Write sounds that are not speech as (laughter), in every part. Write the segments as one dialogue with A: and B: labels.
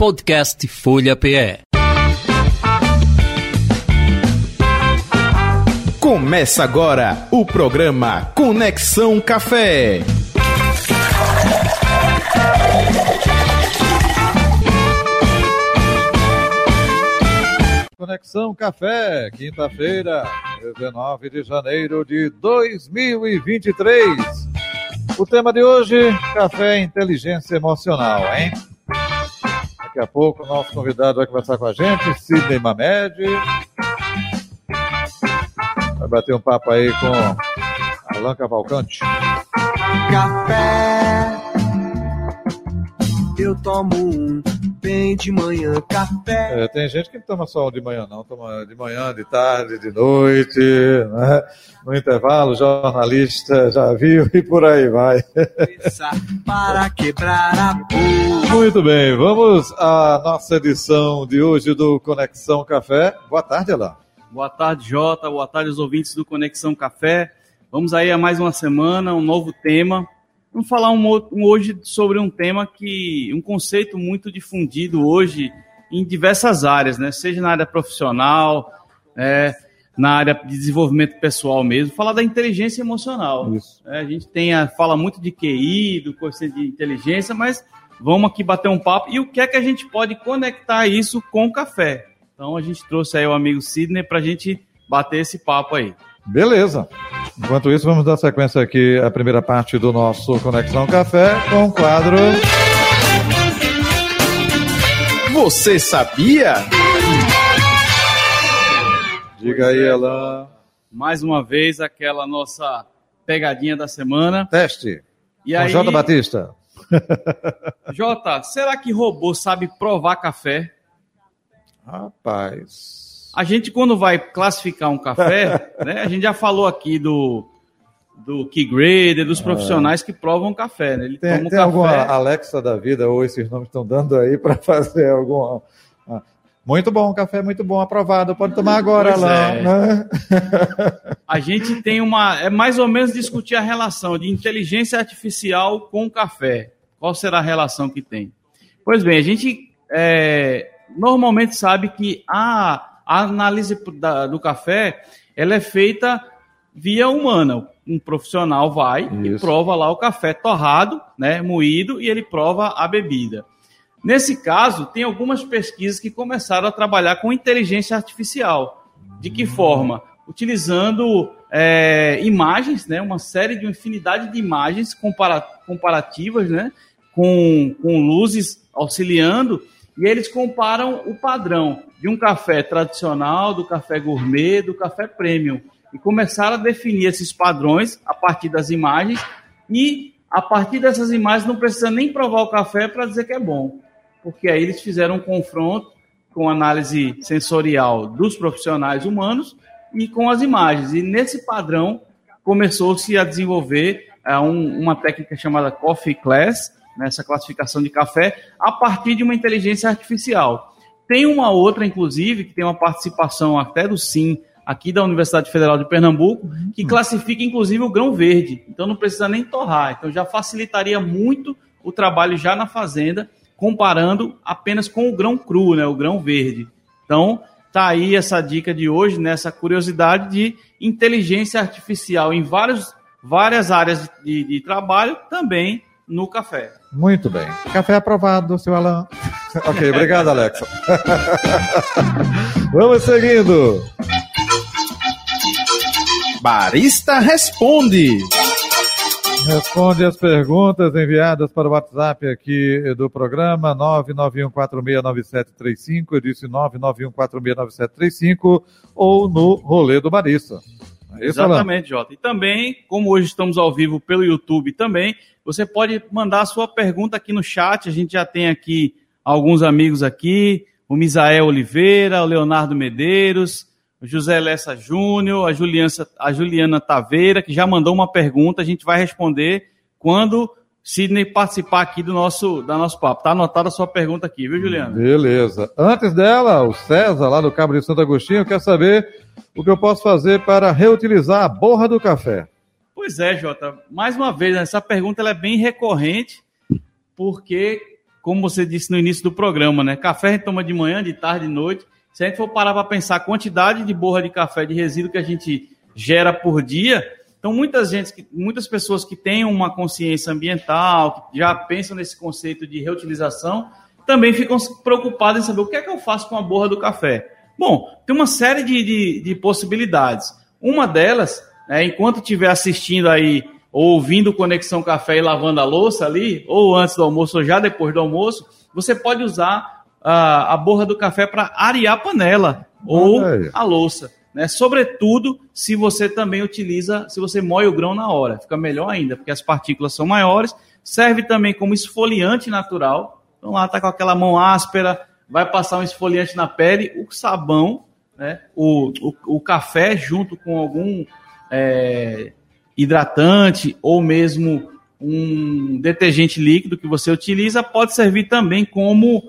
A: Podcast Folha PE.
B: Começa agora o programa Conexão Café.
C: Conexão Café, quinta-feira, 19 de janeiro de 2023. O tema de hoje, café e inteligência emocional, hein? Daqui a pouco o nosso convidado vai conversar com a gente, Sidney Mamed. Vai bater um papo aí com Alan Cavalcante.
D: Café, eu tomo um bem de manhã, café.
C: É, tem gente que não toma só de manhã, não. Toma de manhã, de tarde, de noite, né? No intervalo, jornalista já viu e por aí vai.
D: Para quebrar a boca.
C: Muito bem, vamos à nossa edição de hoje do Conexão Café. Boa tarde, Alain.
E: Boa tarde, Jota. Boa tarde, os ouvintes do Conexão Café. Vamos aí a mais uma semana, um novo tema. Vamos falar um, um, hoje sobre um tema que, um conceito muito difundido hoje em diversas áreas, né? Seja na área profissional, é, na área de desenvolvimento pessoal mesmo. Falar da inteligência emocional. É, a gente tem a, fala muito de QI, do conceito de inteligência, mas vamos aqui bater um papo. E o que é que a gente pode conectar isso com o café? Então a gente trouxe aí o amigo Sidney para a gente bater esse papo aí.
C: Beleza. Enquanto isso, vamos dar sequência aqui à primeira parte do nosso Conexão Café com o quadro.
B: Você sabia?
C: Diga aí, Alain.
E: Mais uma vez, aquela nossa pegadinha da semana.
C: Teste.
E: E
C: com
E: aí,
C: J. Batista. (laughs)
E: Jota, será que robô sabe provar café?
C: Rapaz.
E: A gente, quando vai classificar um café, (laughs) né, a gente já falou aqui do, do key grader, dos profissionais que provam café. Né? Ele
C: Tem,
E: toma um
C: tem
E: café.
C: alguma Alexa da vida ou esses nomes estão dando aí para fazer alguma. ah, Muito bom, café muito bom, aprovado. Pode tomar agora,
E: Pois
C: Alain.
E: é.
C: né?
E: A gente tem uma. É mais ou menos discutir a relação de inteligência artificial com café. Qual será a relação que tem? Pois bem, a gente é, normalmente sabe que a, a análise da- do café ela é feita via humana. Um profissional vai e
C: Isso.
E: prova lá o café torrado, né, moído, e ele prova a bebida. Nesse caso, tem algumas pesquisas que começaram a trabalhar com inteligência artificial. De que forma? Utilizando é, imagens, né, uma série de uma infinidade de imagens compara- comparativas, né, com, com luzes auxiliando, e eles comparam o padrão de um café tradicional, do café gourmet, do café premium. E começaram a definir esses padrões a partir das imagens, e a partir dessas imagens não precisa nem provar o café para dizer que é bom porque aí eles fizeram um confronto com análise sensorial dos profissionais humanos e com as imagens. E nesse padrão começou-se a desenvolver eh, um- uma técnica chamada Coffee Class, nessa classificação de café, a partir de uma inteligência artificial. Tem uma outra, inclusive, que tem uma participação até do SIM, aqui da Universidade Federal de Pernambuco, que classifica, inclusive, o grão verde. Então não precisa nem torrar. Então já facilitaria muito o trabalho já na fazenda, comparando apenas com o grão cru, né, o grão verde. Então, tá aí essa dica de hoje, nessa curiosidade de inteligência artificial em vários, várias áreas de, de trabalho, também no café.
C: Muito bem. Café aprovado, seu Alain. (laughs) ok, obrigado, Alexa. (laughs) Vamos seguindo.
B: Barista responde.
C: Responde as perguntas enviadas para o WhatsApp aqui do programa 991469735. Eu disse 991469735 ou no rolê do Barista.
E: Exatamente, Jota. E também, como hoje estamos ao vivo pelo YouTube também, você pode mandar a sua pergunta aqui no chat. A gente já tem aqui alguns amigos aqui, o Misael Oliveira, o Leonardo Medeiros, o José Lessa Júnior, a, a Juliana Taveira, que já mandou uma pergunta. A gente vai responder quando Sidney participar aqui do nosso, da nosso papo. Tá anotada a sua pergunta aqui, viu, Juliana?
C: Beleza. Antes dela, o César, lá do Cabo de Santo Agostinho, quer saber o que eu posso fazer para reutilizar a borra do café.
E: Pois é, Jota. Mais uma vez, essa pergunta é bem recorrente, porque como você disse no início do programa, né? Café a gente toma de manhã, de tarde, de noite. Se a gente for parar para pensar a quantidade de borra de café de resíduo que a gente gera por dia, então muitas, gente, muitas pessoas que têm uma consciência ambiental, que já pensam nesse conceito de reutilização, também ficam preocupadas em saber o que é que eu faço com a borra do café. Bom, tem uma série de, de, de possibilidades. Uma delas, é, enquanto estiver assistindo aí, ou ouvindo Conexão Café e lavando a louça ali, ou antes do almoço, ou já depois do almoço, você pode usar a, a borra do café para arear a panela ou a louça. Né? Sobretudo se você também utiliza, se você moe o grão na hora, fica melhor ainda, porque as partículas são maiores. Serve também como esfoliante natural. Então lá está com aquela mão áspera, vai passar um esfoliante na pele, o sabão, né? o, o, o café junto com algum é, hidratante ou mesmo um detergente líquido que você utiliza pode servir também como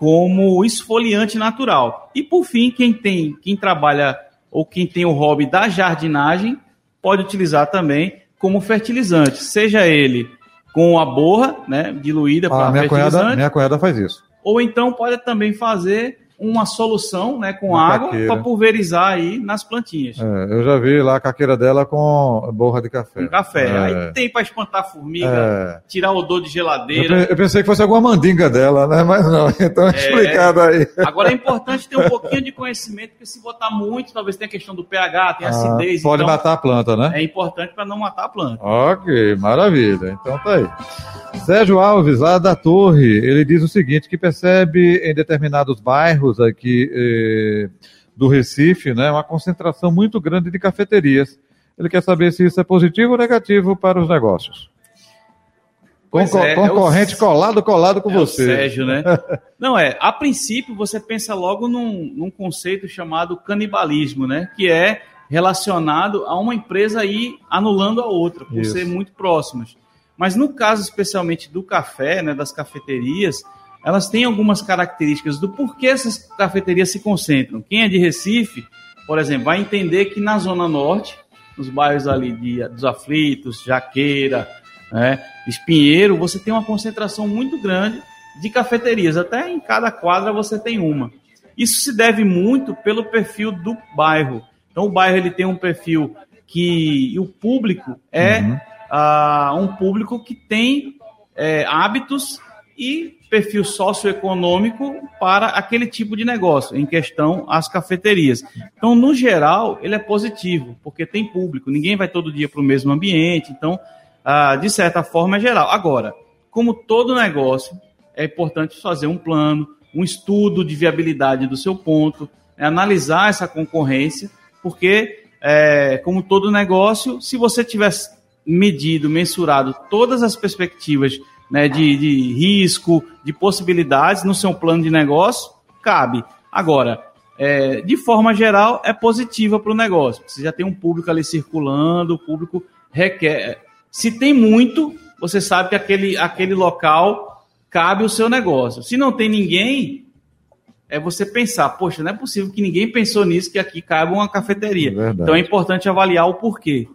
E: como esfoliante natural. E por fim, quem tem, quem trabalha ou quem tem o hobby da jardinagem pode utilizar também como fertilizante, seja ele com a borra, né, diluída
C: ah,
E: para fertilizante.
C: Cunhada, minha cunhada faz isso.
E: Ou então pode também fazer uma solução né, com uma água para pulverizar aí nas plantinhas.
C: É, eu já vi lá a caqueira dela com borra de café.
E: Com café. É. Aí tem para espantar formiga, é. tirar o odor de geladeira.
C: Eu, pensei que fosse alguma mandinga dela, né? Mas não, (laughs) então é explicado aí.
E: Agora é importante ter um pouquinho de conhecimento, porque se botar muito, talvez tenha a questão do pH, tem ah, acidez.
C: Pode
E: então
C: matar a planta, né?
E: É importante para não matar a planta.
C: Ok, maravilha. Então tá aí. Sérgio Alves, lá da Torre, ele diz o seguinte, que percebe em determinados bairros aqui eh, do Recife, né, uma concentração muito grande de cafeterias. Ele quer saber se isso é positivo ou negativo para os negócios. Concor é, concorrente é o... colado, colado com
E: é
C: você.
E: Sérgio, né? (laughs) Não, é, a princípio você pensa logo num, num conceito chamado canibalismo, né? Que é relacionado a uma empresa aí anulando a outra, por Isso. ser muito próximas. Mas no caso especialmente do café, né, das cafeterias, elas têm algumas características do porquê essas cafeterias se concentram. Quem é de Recife, por exemplo, vai entender que na Zona Norte, nos bairros ali de, dos Aflitos, Jaqueira, né, Espinheiro, você tem uma concentração muito grande de cafeterias. Até em cada quadra você tem uma. Isso se deve muito pelo perfil do bairro. Então o bairro ele tem um perfil que o público é uhum uh, um público que tem é, hábitos e perfil socioeconômico para aquele tipo de negócio, em questão as cafeterias. Então, no geral, ele é positivo, porque tem público, ninguém vai todo dia para o mesmo ambiente, então, ah, de certa forma, é geral. Agora, como todo negócio, é importante fazer um plano, um estudo de viabilidade do seu ponto, é analisar essa concorrência, porque, é, como todo negócio, se você tiver medido, mensurado todas as perspectivas né, de, de risco, de possibilidades no seu plano de negócio, cabe. Agora, é, de forma geral, é positiva para o negócio. Você já tem um público ali circulando, o público requer. Se tem muito, você sabe que aquele, aquele local cabe o seu negócio. Se não tem ninguém, é você pensar, poxa, não é possível que ninguém pensou nisso, que aqui cabe uma cafeteria. É então é importante avaliar o porquê.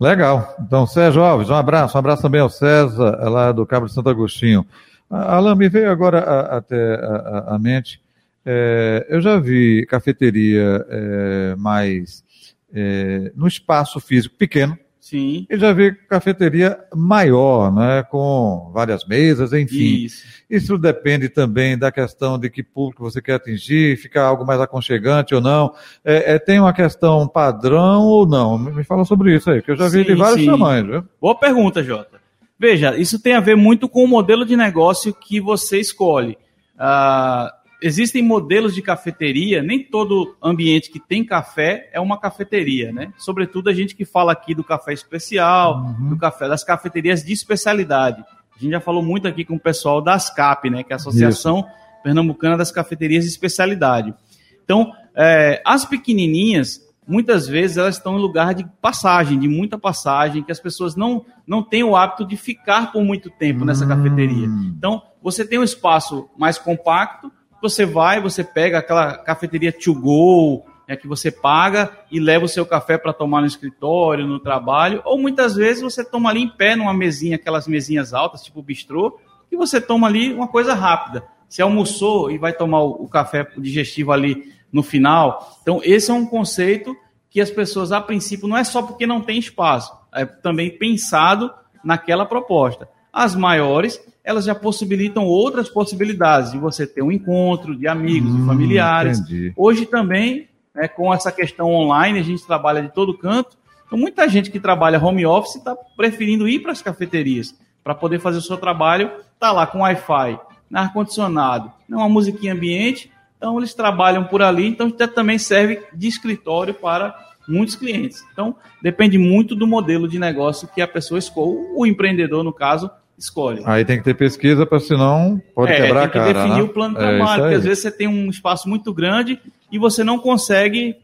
C: Legal. Então, Sérgio Alves, um abraço. Um abraço também ao César, lá do Cabo de Santo Agostinho. Alan, me veio agora a, até a, a mente. É, eu já vi cafeteria é, mais é, no espaço físico pequeno,
E: Sim.
C: E já vi cafeteria maior, né, com várias mesas, enfim. Isso. Isso depende também da questão de que público você quer atingir, ficar algo mais aconchegante ou não. É, é, tem uma questão padrão ou não? Me fala sobre isso aí, que eu já vi sim, de vários sim. tamanhos. Viu?
E: Boa pergunta, Jota. Veja, isso tem a ver muito com o modelo de negócio que você escolhe. Ah, existem modelos de cafeteria, nem todo ambiente que tem café é uma cafeteria, né? Sobretudo a gente que fala aqui do café especial, uhum. do café das cafeterias de especialidade. A gente já falou muito aqui com o pessoal da ASCAP, né? Que é a Associação Isso. Pernambucana das Cafeterias de Especialidade. Então, é, as pequenininhas, muitas vezes elas estão em lugar de passagem, de muita passagem, que as pessoas não, não têm o hábito de ficar por muito tempo nessa hum. cafeteria. Então, você tem um espaço mais compacto, você vai, você pega aquela cafeteria to go, é que você paga e leva o seu café para tomar no escritório, no trabalho, ou muitas vezes você toma ali em pé numa mesinha, aquelas mesinhas altas, tipo bistrô, que você toma ali uma coisa rápida. Você almoçou e vai tomar o café digestivo ali no final. Então, esse é um conceito que as pessoas, a princípio, não é só porque não tem espaço, é também pensado naquela proposta. As maiores, elas já possibilitam outras possibilidades de você ter um encontro de amigos,
C: Hum,
E: de familiares.
C: entendi.
E: Hoje também, né, com essa questão online, a gente trabalha de todo canto. Então, muita gente que trabalha home office está preferindo ir para as cafeterias para poder fazer o seu trabalho. Está lá com Wi-Fi, ar-condicionado, né, uma musiquinha ambiente. Então, eles trabalham por ali. Então, também serve de escritório para muitos clientes. Então, depende muito do modelo de negócio que a pessoa escolhe, o empreendedor, no caso, escolhe.
C: Aí tem que ter pesquisa, para senão pode
E: É,
C: quebrar a
E: tem que
C: cara.
E: definir
C: né?
E: o plano de
C: É,
E: trabalho,
C: isso
E: porque às vezes você tem um espaço muito grande e você não consegue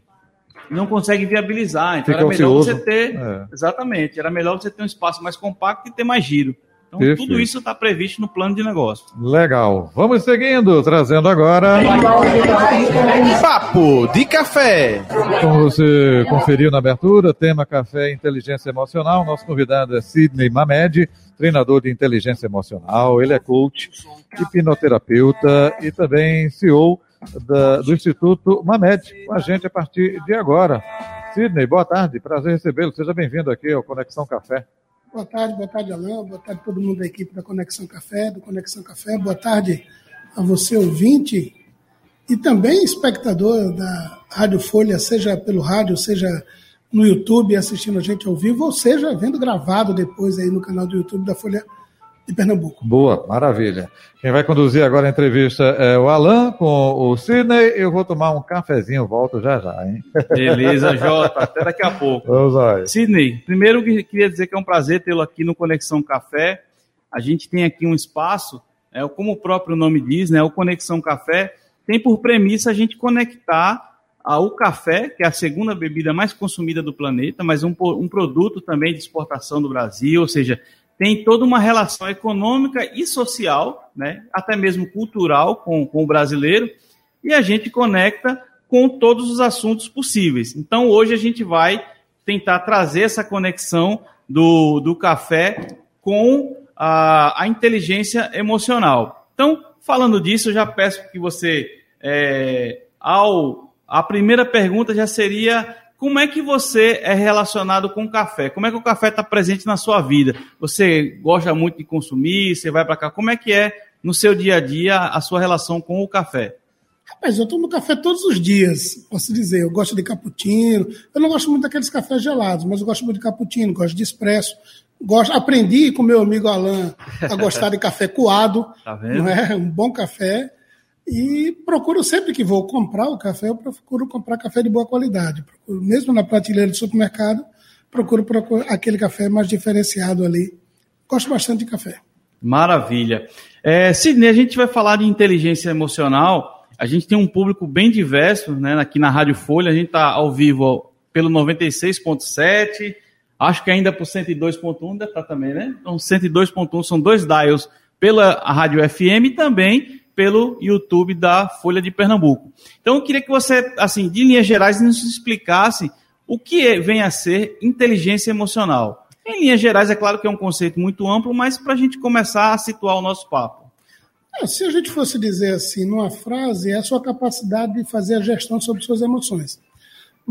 E: não consegue viabilizar. Então
C: Fica
E: era melhor
C: ocioso.
E: você ter,
C: É.
E: exatamente, era melhor você ter um espaço mais compacto e ter mais giro. Então
C: Perfeito.
E: tudo isso está previsto no plano de negócio.
C: Legal. Vamos seguindo, trazendo agora.
B: Papo de Café.
C: Como você conferiu na abertura, tema Café e Inteligência Emocional. Nosso convidado é Sidney Mamed, treinador de inteligência emocional. Ele é coach, hipnoterapeuta e também CEO da- do Instituto Mamed, com a gente a partir de agora. Sidney, boa tarde, prazer recebê-lo. Seja bem-vindo aqui ao Conexão Café.
F: Boa tarde, boa tarde, Alain. Boa tarde todo mundo da equipe da Conexão Café, do Conexão Café. Boa tarde a você, ouvinte, e também espectador da Rádio Folha, seja pelo rádio, seja no YouTube assistindo a gente ao vivo, ou seja vendo gravado depois aí no canal do YouTube da Folha de Pernambuco.
C: Boa, maravilha. Quem vai conduzir agora a entrevista é o Alan com o Sidney. Eu vou tomar um cafezinho, volto já já, hein?
E: Beleza, Jota, até daqui a pouco.
C: Vamos lá.
E: Sidney, primeiro que queria dizer que é um prazer tê-lo aqui no Conexão Café. A gente tem aqui um espaço, é, como o próprio nome diz, né, o Conexão Café tem por premissa a gente conectar ao café, que é a segunda bebida mais consumida do planeta, mas um, um produto também de exportação do Brasil, ou seja, tem toda uma relação econômica e social, né, até mesmo cultural com, com o brasileiro, e a gente conecta com todos os assuntos possíveis. Então, hoje a gente vai tentar trazer essa conexão do, do café com a, a inteligência emocional. Então, falando disso, eu já peço que você, é, ao a primeira pergunta já seria como é que você é relacionado com o café? Como é que o café está presente na sua vida? Você gosta muito de consumir? Você vai para cá? Como é que é no seu dia a dia a sua relação com o café?
F: Rapaz, eu tomo café todos os dias, posso dizer. Eu gosto de cappuccino. Eu não gosto muito daqueles cafés gelados, mas eu gosto muito de cappuccino, gosto de expresso. Gosto, aprendi com meu amigo Alain a gostar de café coado, (laughs)
E: Tá vendo?
F: não é? Um bom café. E procuro sempre que vou comprar o café, eu procuro comprar café de boa qualidade. Procuro, mesmo na prateleira do supermercado, procuro, procuro aquele café mais diferenciado ali. Gosto bastante de café.
E: Maravilha. É, Sidney, a gente vai falar de inteligência emocional. A gente tem um público bem diverso, né? Aqui na Rádio Folha, a gente está ao vivo pelo 96.7, acho que ainda por 102.1 deve estar também, né? Então, 102.1 são dois dials pela Rádio FM e também pelo YouTube da Folha de Pernambuco. Então, eu queria que você, assim, de linhas gerais, nos explicasse o que é- vem a ser inteligência emocional. Em linhas gerais, é claro que é um conceito muito amplo, mas para a gente começar a situar o nosso papo.
F: É, se a gente fosse dizer assim, numa frase, é a sua capacidade de fazer a gestão sobre suas emoções.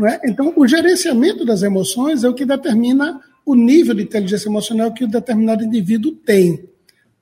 F: É? Então, o gerenciamento das emoções é o que determina o nível de inteligência emocional que o determinado indivíduo tem.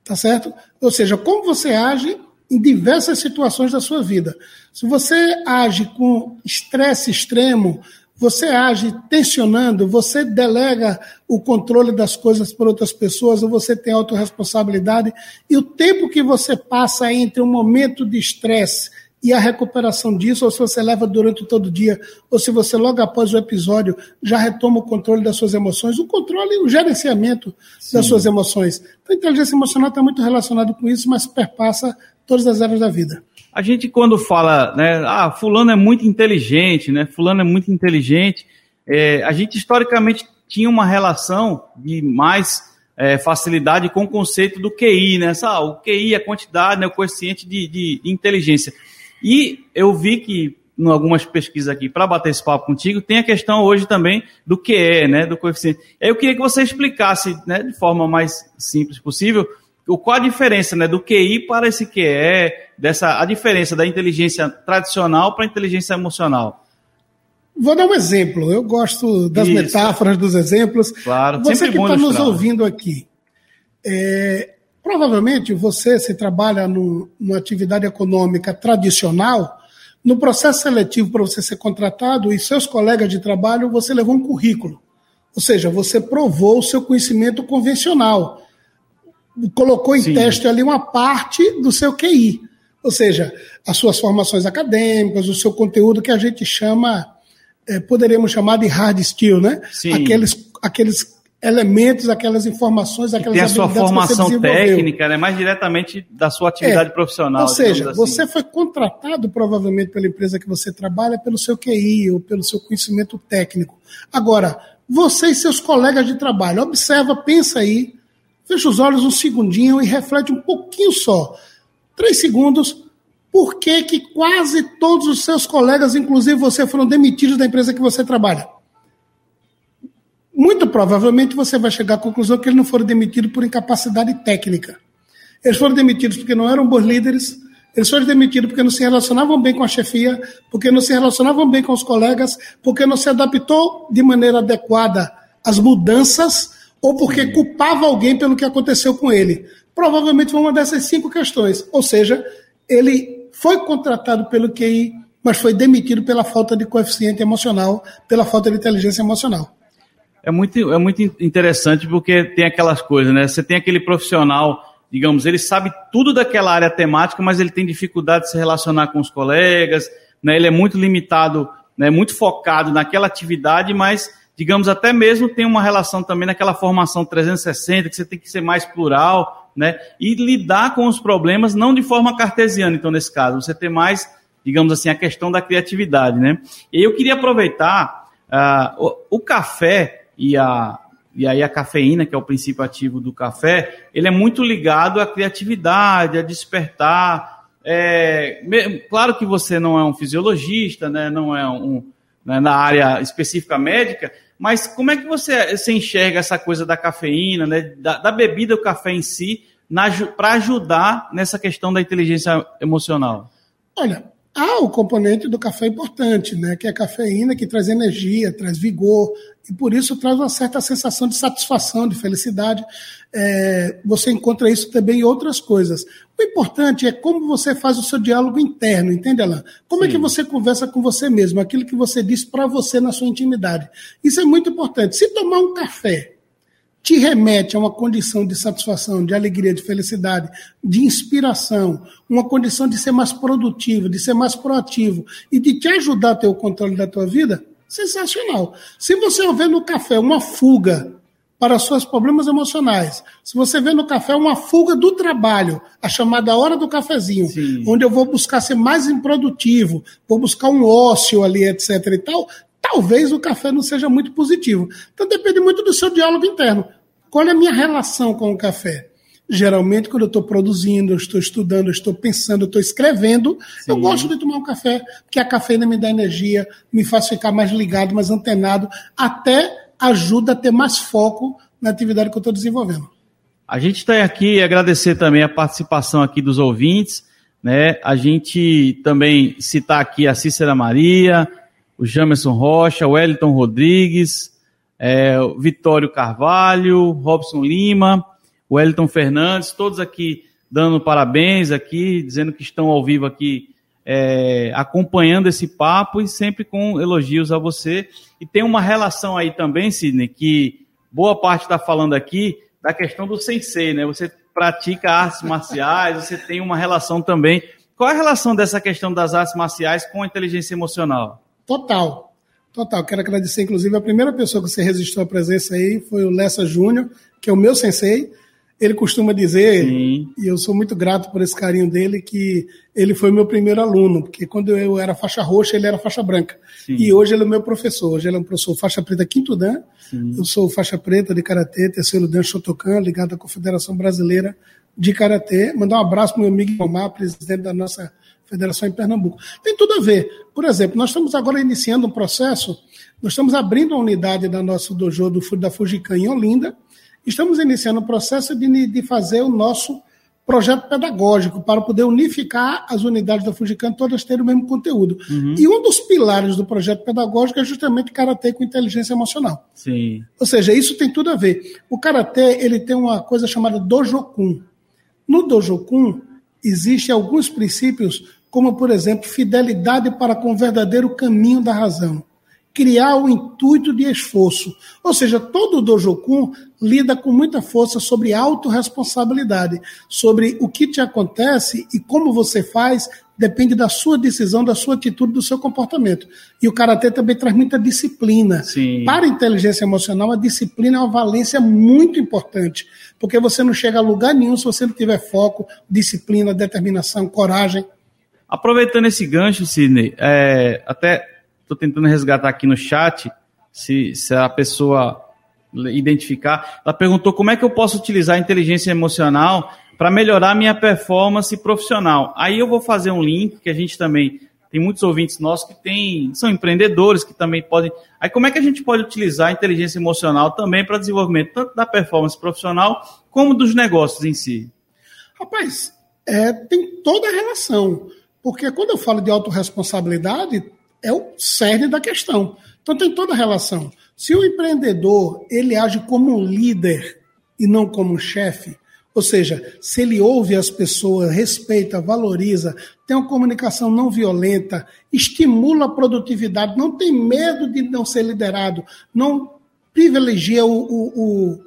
F: Tá certo? Ou seja, como você age em diversas situações da sua vida. Se você age com estresse extremo, você age tensionando, você delega o controle das coisas para outras pessoas, ou você tem autorresponsabilidade, e o tempo que você passa entre um momento de estresse e a recuperação disso, ou se você leva durante todo o dia, ou se você logo após o episódio já retoma o controle das suas emoções, o controle, o gerenciamento das suas emoções. Então, a inteligência emocional está muito relacionado com isso, mas perpassa todas as áreas da vida.
E: A gente, quando fala, né, ah, fulano é muito inteligente, né, fulano é muito inteligente, é, a gente historicamente tinha uma relação de mais é, facilidade com o conceito do QI, né, ah, o QI é a quantidade, né, o coeficiente de, de, inteligência. E eu vi que, em algumas pesquisas aqui, para bater esse papo contigo, tem a questão hoje também do QE, né, do coeficiente. Eu queria que você explicasse, né, de forma mais simples possível, o, qual a diferença né, do QI para esse QE, dessa, a diferença da inteligência tradicional para a inteligência emocional?
F: Vou dar um exemplo. Eu gosto das Isso. metáforas, dos exemplos.
E: Claro,
F: Você que está nos ouvindo aqui, é, provavelmente você, se trabalha no, numa atividade econômica tradicional, no processo seletivo para você ser contratado e seus colegas de trabalho, você levou um currículo. Ou seja, você provou o seu conhecimento convencional. Colocou em Sim. teste ali uma parte do seu QI. Ou seja, as suas formações acadêmicas, o seu conteúdo que a gente chama, é, poderíamos chamar de hard skill, né?
E: Sim.
F: Aqueles, aqueles elementos, aquelas informações, aquelas
E: tem a sua formação técnica, né, mais diretamente da sua atividade é, profissional.
F: Ou seja, assim. você foi contratado provavelmente pela empresa que você trabalha pelo seu QI ou pelo seu conhecimento técnico. Agora, você e seus colegas de trabalho, observa, pensa aí, fecha os olhos um segundinho e reflete um pouquinho só. Três segundos. Por que, que quase todos os seus colegas, inclusive você, foram demitidos da empresa que você trabalha? muito provavelmente você vai chegar à conclusão que eles não foram demitidos por incapacidade técnica. Eles foram demitidos porque não eram bons líderes, eles foram demitidos porque não se relacionavam bem com a chefia, porque não se relacionavam bem com os colegas, porque não se adaptou de maneira adequada às mudanças ou porque culpava alguém pelo que aconteceu com ele. Provavelmente foi uma dessas cinco questões. Ou seja, ele foi contratado pelo QI, mas foi demitido pela falta de coeficiente emocional, pela falta de inteligência emocional
E: é muito, é muito interessante porque tem aquelas coisas, né? Você tem aquele profissional, digamos, ele sabe tudo daquela área temática, mas ele tem dificuldade de se relacionar com os colegas, né? Ele é muito limitado, né? muito focado naquela atividade, mas, digamos, até mesmo tem uma relação também naquela formação 360, que você tem que ser mais plural, né? E lidar com os problemas não de forma cartesiana, então, nesse caso, você tem mais, digamos assim, a questão da criatividade, né? E eu queria aproveitar uh, o, o café e a e aí a cafeína, que é o princípio ativo do café, ele é muito ligado à criatividade, a despertar. É, claro que você não é um fisiologista, né, não é um né, na área específica médica, mas como é que você, você enxerga essa coisa da cafeína, né, da, da bebida, o café em si, para ajudar nessa questão da inteligência emocional?
F: Olha, há o componente do café importante, né, que é a cafeína que traz energia, traz vigor, e por isso traz uma certa sensação de satisfação, de felicidade. É, você encontra isso também em outras coisas. O importante é como você faz o seu diálogo interno, entende, Alain? Como Sim. é que você conversa com você mesmo, aquilo que você diz para você na sua intimidade. Isso é muito importante. Se tomar um café te remete a uma condição de satisfação, de alegria, de felicidade, de inspiração, uma condição de ser mais produtivo, de ser mais proativo e de te ajudar a ter o controle da tua vida, sensacional. Se você vê no café uma fuga para seus problemas emocionais, se você vê no café uma fuga do trabalho, a chamada hora do cafezinho, Sim. onde eu vou buscar ser mais improdutivo, vou buscar um ócio ali, etc e tal, talvez o café não seja muito positivo. Então depende muito do seu diálogo interno. Qual é a minha relação com o café? Geralmente, quando eu estou produzindo, eu estou estudando, eu estou pensando, eu estou escrevendo, Sim. eu gosto de tomar um café, porque a cafeína me dá energia, me faz ficar mais ligado, mais antenado, até ajuda a ter mais foco na atividade que eu estou desenvolvendo.
E: A gente está aqui e agradecer também a participação aqui dos ouvintes, né? A gente também citar aqui a Cícera Maria, o Jamerson Rocha, o Wellington Rodrigues, é, o Vitório Carvalho, Robson Lima, o Wellington Fernandes, todos aqui dando parabéns aqui, dizendo que estão ao vivo aqui é, acompanhando esse papo e sempre com elogios a você. E tem uma relação aí também, Sidney, que boa parte está falando aqui da questão do sensei, né? Você pratica artes marciais, você tem uma relação também. Qual é a relação dessa questão das artes marciais com a inteligência emocional?
F: Total. Total. Quero agradecer, inclusive, a primeira pessoa que você registrou a presença aí foi o Lessa Júnior, que é o meu sensei. Ele costuma dizer, Sim. e eu sou muito grato por esse carinho dele, que ele foi meu primeiro aluno, porque quando eu era faixa roxa, ele era faixa branca. Sim. E hoje ele é meu professor. Hoje ele é um professor faixa preta quinto dan. Sim. Eu sou faixa preta de karatê, terceiro dan Shotokan, ligado à Confederação Brasileira de Karatê. Mandar um abraço para meu amigo Omar, presidente da nossa federação em Pernambuco. Tem tudo a ver. Por exemplo, nós estamos agora iniciando um processo, nós estamos abrindo a unidade da nosso dojo do, da Fujican em Olinda, estamos iniciando o processo de, de fazer o nosso projeto pedagógico para poder unificar as unidades da Fujican, todas terem o mesmo conteúdo. Uhum. E um dos pilares do projeto pedagógico é justamente karatê com inteligência emocional.
E: Sim.
F: Ou seja, isso tem tudo a ver. O karatê ele tem uma coisa chamada dojokun. No dojokun existem alguns princípios, como por exemplo, fidelidade para com o verdadeiro caminho da razão criar o intuito de esforço. Ou seja, todo o Dojokun lida com muita força sobre autorresponsabilidade, sobre o que te acontece e como você faz depende da sua decisão, da sua atitude, do seu comportamento. E o karatê também traz muita disciplina.
E: Sim.
F: Para a inteligência emocional, a disciplina é uma valência muito importante, porque você não chega a lugar nenhum se você não tiver foco, disciplina, determinação, coragem.
E: Aproveitando esse gancho, Sidney, é, até Estou tentando resgatar aqui no chat, se, se a pessoa identificar. Ela perguntou como é que eu posso utilizar a inteligência emocional para melhorar minha performance profissional. Aí eu vou fazer um link que a gente também tem muitos ouvintes nossos que tem, são empreendedores que também podem. Aí como é que a gente pode utilizar a inteligência emocional também para desenvolvimento tanto da performance profissional como dos negócios em si?
F: Rapaz, é, tem toda a relação. Porque quando eu falo de autorresponsabilidade, é o cerne da questão. Então tem toda a relação. Se o empreendedor ele age como um líder e não como um chefe, ou seja, se ele ouve as pessoas, respeita, valoriza, tem uma comunicação não violenta, estimula a produtividade, não tem medo de não ser liderado, não privilegia o, o, o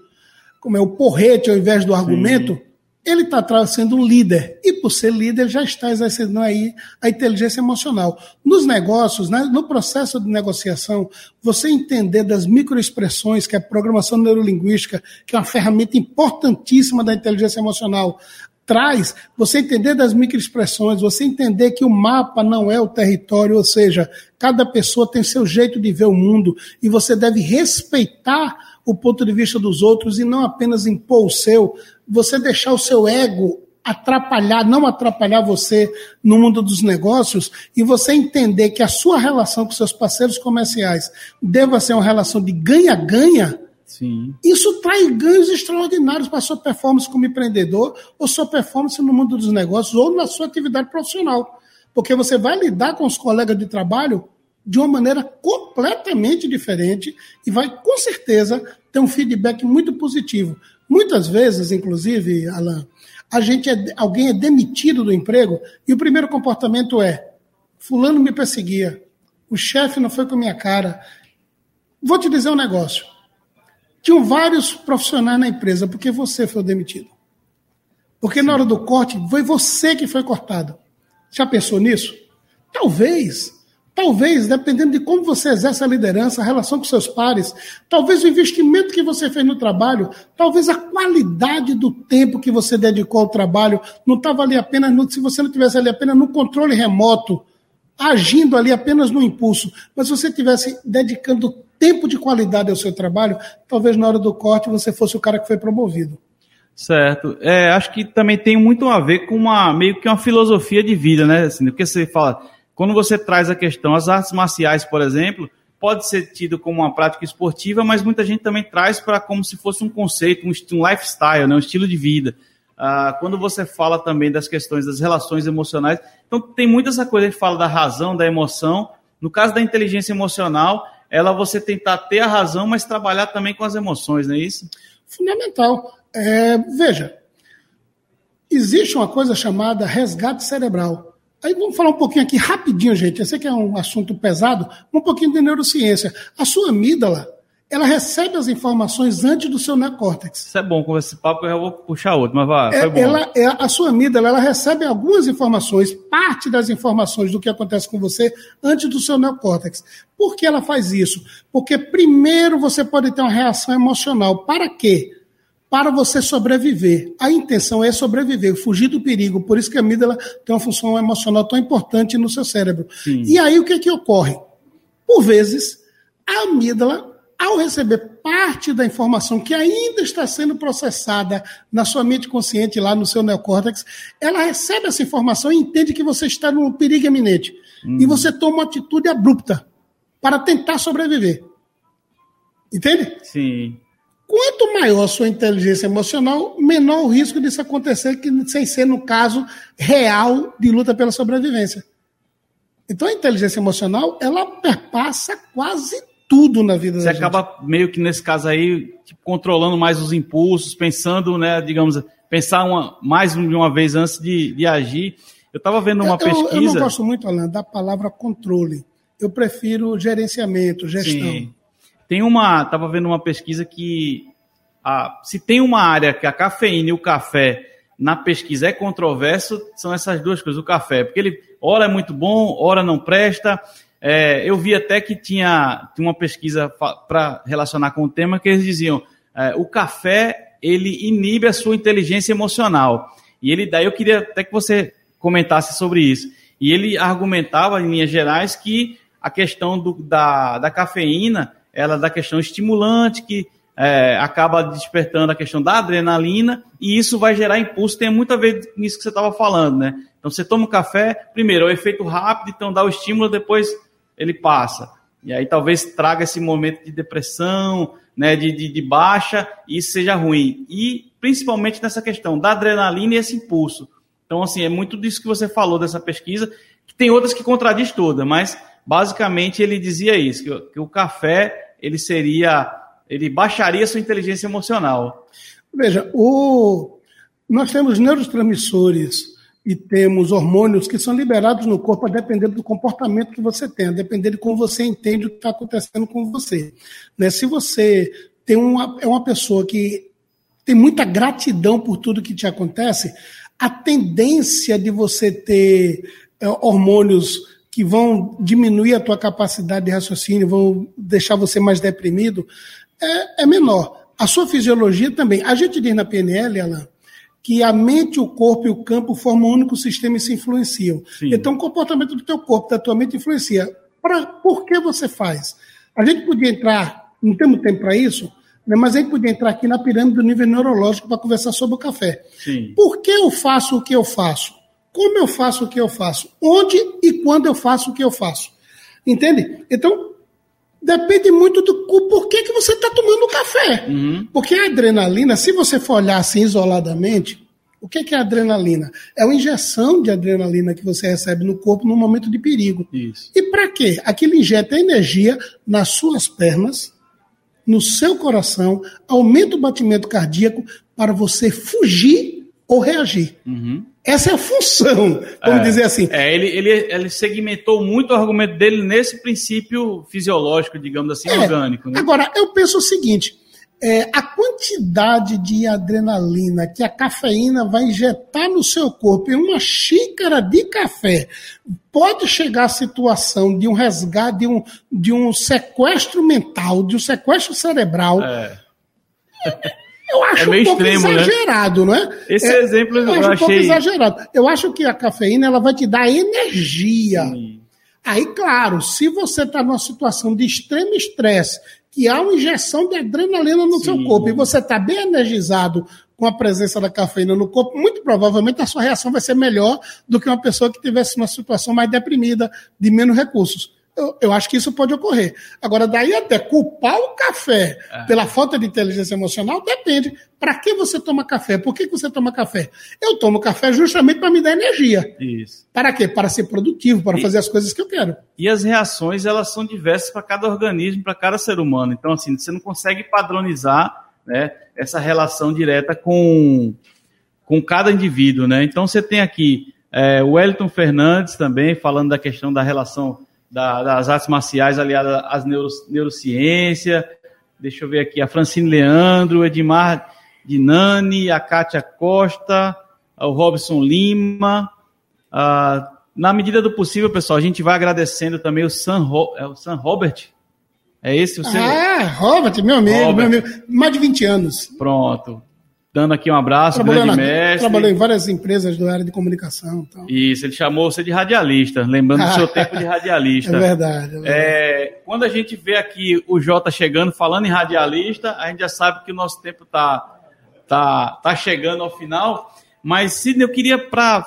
F: como é o porrete ao invés do argumento, Sim ele está sendo um líder e por ser líder já está exercendo aí a inteligência emocional. Nos negócios, né, no processo de negociação, você entender das microexpressões, que é a programação neurolinguística, que é uma ferramenta importantíssima da inteligência emocional, traz, você entender das microexpressões, você entender que o mapa não é o território, ou seja, cada pessoa tem seu jeito de ver o mundo e você deve respeitar o ponto de vista dos outros e não apenas impor o seu, você deixar o seu ego atrapalhar, não atrapalhar você no mundo dos negócios e você entender que a sua relação com seus parceiros comerciais deva ser uma relação de ganha-ganha, isso traz ganhos extraordinários para a sua performance como empreendedor ou sua performance no mundo dos negócios ou na sua atividade profissional. Porque você vai lidar com os colegas de trabalho de uma maneira completamente diferente e vai, com certeza, ter um feedback muito positivo. Muitas vezes, inclusive, Alan, a gente é, alguém é demitido do emprego e o primeiro comportamento é: Fulano me perseguia, o chefe não foi com a minha cara. Vou te dizer um negócio. Tinham vários profissionais na empresa, porque você foi demitido. Porque na hora do corte, foi você que foi cortado. Já pensou nisso? Talvez Talvez, dependendo de como você exerce a liderança, a relação com seus pares, talvez o investimento que você fez no trabalho, talvez a qualidade do tempo que você dedicou ao trabalho não estava ali apenas no, se você não tivesse ali apenas no controle remoto, agindo ali apenas no impulso, mas se você tivesse dedicando tempo de qualidade ao seu trabalho, talvez na hora do corte você fosse o cara que foi promovido.
E: Certo. É, acho que também tem muito a ver com uma meio que uma filosofia de vida, né? Assim, porque você fala quando você traz a questão, as artes marciais, por exemplo, pode ser tido como uma prática esportiva, mas muita gente também traz para como se fosse um conceito, um, um lifestyle, né, um estilo de vida. Ah, quando você fala também das questões das relações emocionais, então tem muita essa coisa que fala da razão, da emoção. No caso da inteligência emocional, ela você tentar ter a razão, mas trabalhar também com as emoções, não é isso?
F: Fundamental. É, veja, existe uma coisa chamada resgate cerebral. Aí vamos falar um pouquinho aqui rapidinho, gente. Eu sei que é um assunto pesado, um pouquinho de neurociência. A sua amígdala, ela recebe as informações antes do seu neocórtex.
E: Isso é bom, com esse papo eu já vou puxar outro, mas vai,
F: é, ela, é, a sua amígdala, ela recebe algumas informações, parte das informações do que acontece com você antes do seu neocórtex. Por que ela faz isso? Porque primeiro você pode ter uma reação emocional. Para quê? para você sobreviver. A intenção é sobreviver, fugir do perigo. Por isso que a amígdala tem uma função emocional tão importante no seu cérebro. Sim. E aí o que, é que ocorre? Por vezes, a amígdala, ao receber parte da informação que ainda está sendo processada na sua mente consciente, lá no seu neocórtex, ela recebe essa informação e entende que você está num perigo iminente. Hum. E você toma uma atitude abrupta para tentar sobreviver. Entende?
E: Sim.
F: Quanto maior a sua inteligência emocional, menor o risco disso acontecer, que, sem ser no caso real de luta pela sobrevivência. Então a inteligência emocional, ela perpassa quase tudo na vida
E: Você acaba meio que nesse caso aí, tipo, controlando mais os impulsos, pensando, né, digamos, pensar uma, mais de uma vez antes de, de agir. Eu estava vendo uma
F: eu,
E: pesquisa.
F: Eu não gosto muito, Alan, da palavra controle. Eu prefiro gerenciamento, gestão.
E: Sim. Tem uma, estava vendo uma pesquisa que a, se tem uma área que a cafeína e o café na pesquisa é controverso, são essas duas coisas, o café, porque ele ora é muito bom, ora não presta. É, eu vi até que tinha, tinha uma pesquisa para relacionar com o tema que eles diziam é, o café ele inibe a sua inteligência emocional. E ele daí eu queria até que você comentasse sobre isso. E ele argumentava em linhas gerais que a questão do, da, da cafeína ela é da questão estimulante que é, acaba despertando a questão da adrenalina e isso vai gerar impulso. Tem muito a ver nisso que você estava falando, né? Então você toma um café, primeiro é o efeito rápido, então dá o estímulo, depois ele passa. E aí talvez traga esse momento de depressão, né, de, de, de baixa, e isso seja ruim. E principalmente nessa questão da adrenalina e esse impulso. Então, assim, é muito disso que você falou dessa pesquisa, que tem outras que contradiz toda, mas basicamente ele dizia isso, que, que o café ele seria, ele baixaria sua inteligência emocional.
F: Veja, o, nós temos neurotransmissores e temos hormônios que são liberados no corpo a depender do comportamento que você tem, a depender de como você entende o que está acontecendo com você. Né? Se você tem uma, é uma pessoa que tem muita gratidão por tudo que te acontece, a tendência de você ter é, hormônios que vão diminuir a tua capacidade de raciocínio, vão deixar você mais deprimido, é, é menor. A sua fisiologia também. A gente diz na PNL, Alan, que a mente, o corpo e o campo formam um único sistema e se influenciam. Sim. Então, o comportamento do teu corpo, da tua mente influencia. Pra, por que você faz? A gente podia entrar, não temos tempo para isso, né, mas a gente podia entrar aqui na pirâmide do nível neurológico para conversar sobre o café.
E: Sim.
F: Por que eu faço o que eu faço? Como eu faço o que eu faço? Onde e quando eu faço o que eu faço? Entende? Então, depende muito do porquê que você está tomando café.
E: Uhum.
F: Porque a adrenalina, se você for olhar assim isoladamente, o que é adrenalina? É uma injeção de adrenalina que você recebe no corpo no momento de perigo.
E: Isso.
F: E para quê? Aquilo injeta energia nas suas pernas, no seu coração, aumenta o batimento cardíaco para você fugir ou reagir.
E: Uhum.
F: Essa é a função, vamos
E: é,
F: dizer assim.
E: É, ele, ele, ele segmentou muito o argumento dele nesse princípio fisiológico, digamos assim,
F: É.
E: orgânico. Né?
F: Agora, eu penso o seguinte: é, a quantidade de adrenalina que a cafeína vai injetar no seu corpo em uma xícara de café pode chegar à situação de um resgate, de um, de um sequestro mental, de um sequestro cerebral.
E: É.
F: Eu acho
E: É meio
F: um pouco
E: extremo, né?
F: exagerado, não é?
E: Esse
F: É,
E: exemplo eu,
F: eu acho um pouco
E: achei.
F: exagerado. Eu acho que a cafeína ela vai te dar energia.
E: Sim.
F: Aí, claro, se você está numa situação de extremo estresse, que há uma injeção de adrenalina no
E: Sim.
F: seu corpo, e você está bem energizado com a presença da cafeína no corpo, muito provavelmente a sua reação vai ser melhor do que uma pessoa que tivesse uma situação mais deprimida, de menos recursos. Eu, eu acho que isso pode ocorrer. Agora, daí até culpar o café
E: É.
F: pela falta de inteligência emocional, depende. Para que você toma café? Por que que você toma café? Eu tomo café justamente para me dar energia.
E: Isso.
F: Para quê? Para ser produtivo, para
E: E-
F: fazer as coisas que eu quero.
E: E as reações, elas são diversas para cada organismo, para cada ser humano. Então, assim, você não consegue padronizar né, essa relação direta com, com cada indivíduo, né? Então, você tem aqui é, o Wellington Fernandes também, falando da questão da relação da- das artes marciais aliadas às neuro, neurociência. Deixa eu ver aqui, a Francine Leandro, Edmar Dinani, a Kátia Costa, o Robson Lima, ah, na medida do possível, pessoal, a gente vai agradecendo também o Sam, Ro- é o Sam Robert. É esse o seu?
F: Ah, Robert, meu amigo,
E: Robert.
F: meu amigo. Mais de 20 anos.
E: Pronto. Dando aqui um abraço,
F: Trabalhou,
E: grande
F: na,
E: mestre.
F: trabalhou em várias empresas da área de comunicação. Então.
E: Isso, ele chamou você de radialista, lembrando do seu (laughs) tempo de
F: É
E: radialista.
F: verdade. É verdade.
E: É, quando a gente vê aqui o Jota chegando, falando em radialista, a gente já sabe que o nosso tempo tá, tá, tá chegando ao final. Mas, Sidney, eu queria, para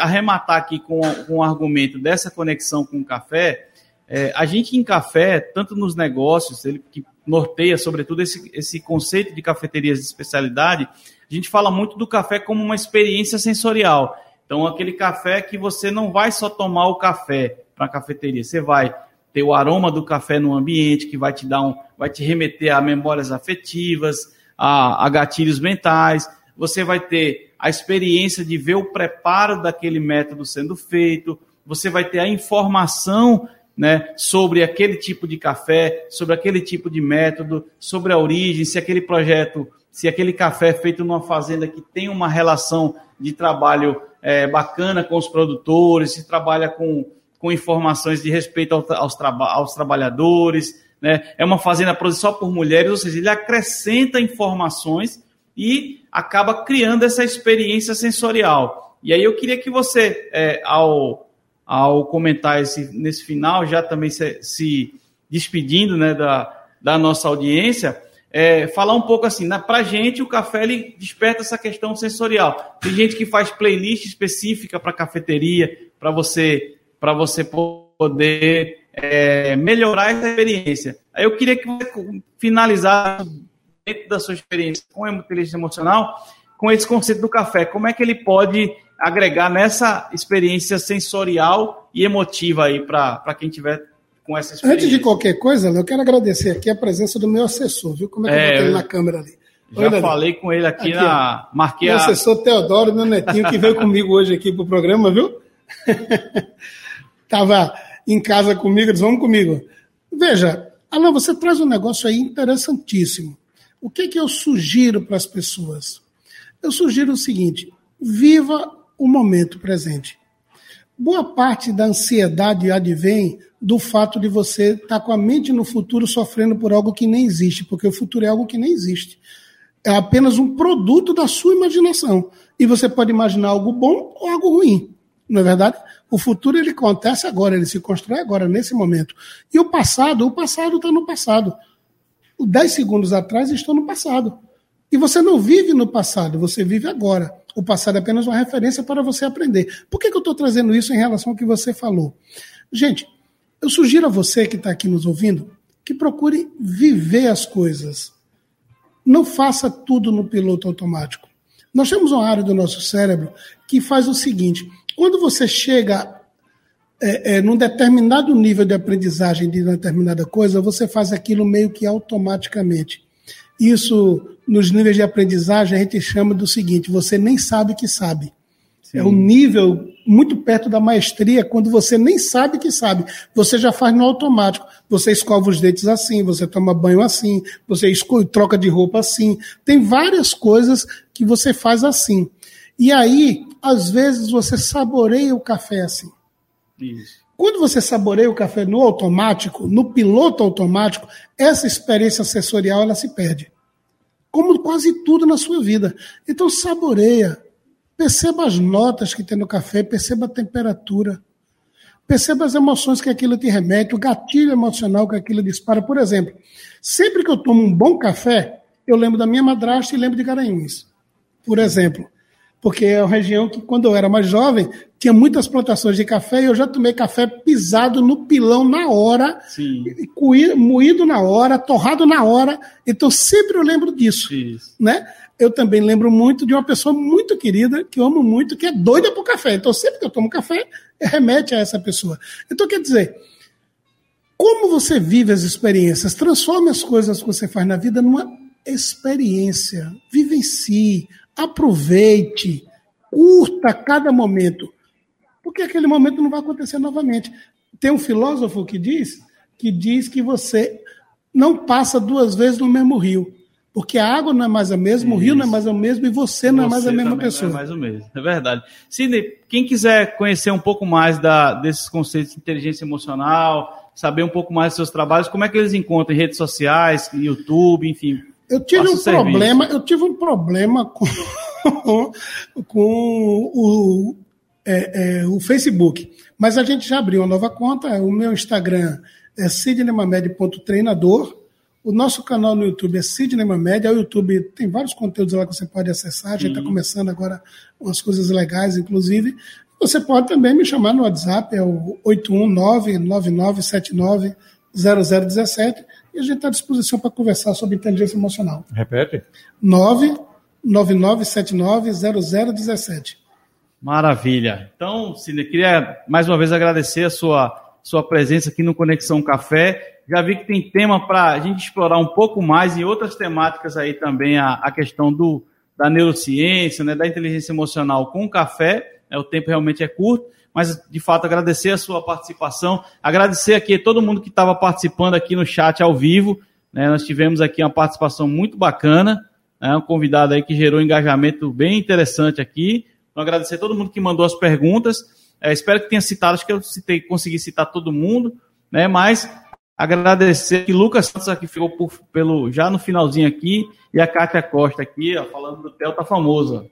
E: arrematar aqui com, com o argumento dessa conexão com o café, É, a gente em café, tanto nos negócios, ele que norteia sobretudo esse, esse conceito de cafeterias de especialidade, a gente fala muito do café como uma experiência sensorial. Então, aquele café que você não vai só tomar o café para a cafeteria, você vai ter o aroma do café no ambiente, que vai te dar um, vai te remeter a memórias afetivas, a, a gatilhos mentais. Você vai ter a experiência de ver o preparo daquele método sendo feito. Você vai ter a informação né, sobre aquele tipo de café, sobre aquele tipo de método, sobre a origem, se aquele projeto, se aquele café é feito numa fazenda que tem uma relação de trabalho é, bacana com os produtores, se trabalha com, com informações de respeito ao, aos, aos trabalhadores, né? é uma fazenda só por mulheres, ou seja, ele acrescenta informações e acaba criando essa experiência sensorial. E aí eu queria que você, é, ao ao comentar esse, nesse final, já também se, se despedindo né, da, da nossa audiência, é, falar um pouco assim, para a gente o café ele desperta essa questão sensorial. Tem gente que faz playlist específica para cafeteria, para você, você poder é, melhorar essa experiência. Aí eu queria que você finalizasse dentro da sua experiência com a inteligência emocional, com esse conceito do café. Como é que ele pode agregar nessa experiência sensorial e emotiva aí para quem tiver com essa experiência.
F: Antes de qualquer coisa, eu quero agradecer aqui a presença do meu assessor, viu? Como é que é, eu botei ele na câmera ali?
E: Já Oi, falei com ele aqui, aqui na. Marquei
F: meu a... assessor Teodoro, meu netinho, que veio comigo hoje aqui pro programa, viu? (laughs) Tava em casa comigo, eles vão comigo. Veja, Alain, você traz um negócio aí interessantíssimo. O que, que eu sugiro para as pessoas? Eu sugiro o seguinte: viva o momento presente. Boa parte da ansiedade advém do fato de você estar tá com a mente no futuro sofrendo por algo que nem existe, porque o futuro é algo que nem existe. É apenas um produto da sua imaginação. E você pode imaginar algo bom ou algo ruim. Não é verdade? O futuro ele acontece agora, ele se constrói agora, nesse momento. E o passado, o passado está no passado. Dez segundos atrás estão no passado. E você não vive no passado, você vive agora. O passado é apenas uma referência para você aprender. Por que, que eu estou trazendo isso em relação ao que você falou? Gente, eu sugiro a você que está aqui nos ouvindo que procure viver as coisas. Não faça tudo no piloto automático. Nós temos uma área do nosso cérebro que faz o seguinte: quando você chega é, é, num determinado nível de aprendizagem de determinada coisa, você faz aquilo meio que automaticamente. Isso, nos níveis de aprendizagem, a gente chama do seguinte: você nem sabe que sabe. Sim. É um nível muito perto da maestria, quando você nem sabe que sabe. Você já faz no automático. Você escova os dentes assim, você toma banho assim, você troca de roupa assim. Tem várias coisas que você faz assim. E aí, às vezes, você saboreia o café assim. Isso. Quando você saboreia o café no automático, no piloto automático, essa experiência sensorial ela se perde. Como quase tudo na sua vida. Então saboreia. Perceba as notas que tem no café, perceba a temperatura. Perceba as emoções que aquilo te remete, o gatilho emocional que aquilo dispara. Por exemplo, sempre que eu tomo um bom café, eu lembro da minha madrasta e lembro de Garanhuns. Por exemplo, porque é uma região que, quando eu era mais jovem, tinha muitas plantações de café e eu já tomei café pisado no pilão na hora, moído na hora, torrado na hora. Então sempre eu lembro disso. Isso. Né? Eu também lembro muito de uma pessoa muito querida, que eu amo muito, que é doida por café. Então sempre que eu tomo café, remete a essa pessoa. Então quer dizer, como você vive as experiências, transforme as coisas que você faz na vida numa experiência. Vivencie, aproveite, curta cada momento, porque aquele momento não vai acontecer novamente. Tem um filósofo que diz que diz que você não passa duas vezes no mesmo rio. Porque a água não é mais a mesma, Isso. o rio não é mais o mesmo e você não você é mais a mesma pessoa.
E: Não é mais o mesmo, é verdade. Sidney, quem quiser conhecer um pouco mais da, desses conceitos de inteligência emocional, saber um pouco mais dos seus trabalhos, como é que eles encontram em redes sociais, YouTube, enfim,
F: eu tive um problema, eu tive um problema com, (laughs) com o, é, é, o Facebook. Mas a gente já abriu uma nova conta. O meu Instagram é sidneymamed.treinador. O nosso canal no YouTube é Sidney Mamed. O YouTube tem vários conteúdos lá que você pode acessar. A gente está começando agora umas coisas legais, inclusive. Você pode também me chamar no WhatsApp, é o 819-9979-0017, e a gente está à disposição para conversar sobre inteligência emocional.
C: Repete.
F: 99979-0017.
E: Maravilha. Então, Cine, queria mais uma vez agradecer a sua, sua presença aqui no Conexão Café. Já vi que tem tema para a gente explorar um pouco mais em outras temáticas aí também, a, a questão do, da neurociência, né, da inteligência emocional com o café. É, o tempo realmente é curto, mas de fato agradecer a sua participação, agradecer aqui todo mundo que estava participando aqui no chat ao vivo. Né, nós tivemos aqui uma participação muito bacana, né, um convidado aí que gerou um engajamento bem interessante aqui. Então, agradecer a todo mundo que mandou as perguntas. É, espero que tenha citado, acho que eu citei, consegui citar todo mundo, né? Mas agradecer que Lucas Santos aqui ficou por, pelo, já no finalzinho aqui, e a Kátia Costa aqui, ó, falando do Theo tá famoso.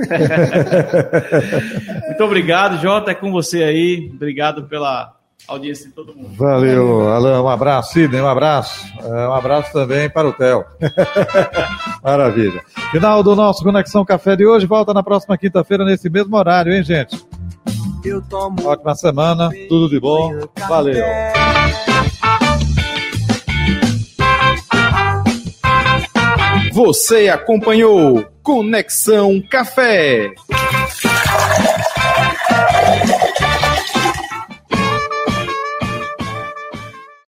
E: (laughs) Muito obrigado, Jota, é com você aí. Obrigado pela audiência de todo mundo.
C: Valeu, Alain. Um abraço, Sidney, um abraço. É, um abraço também para o Theo. (laughs) Maravilha. Final do nosso Conexão Café de hoje. Volta na próxima quinta-feira, nesse mesmo horário, hein, gente? Ótima semana, tudo de bom. Valeu.
B: Você acompanhou Conexão Café.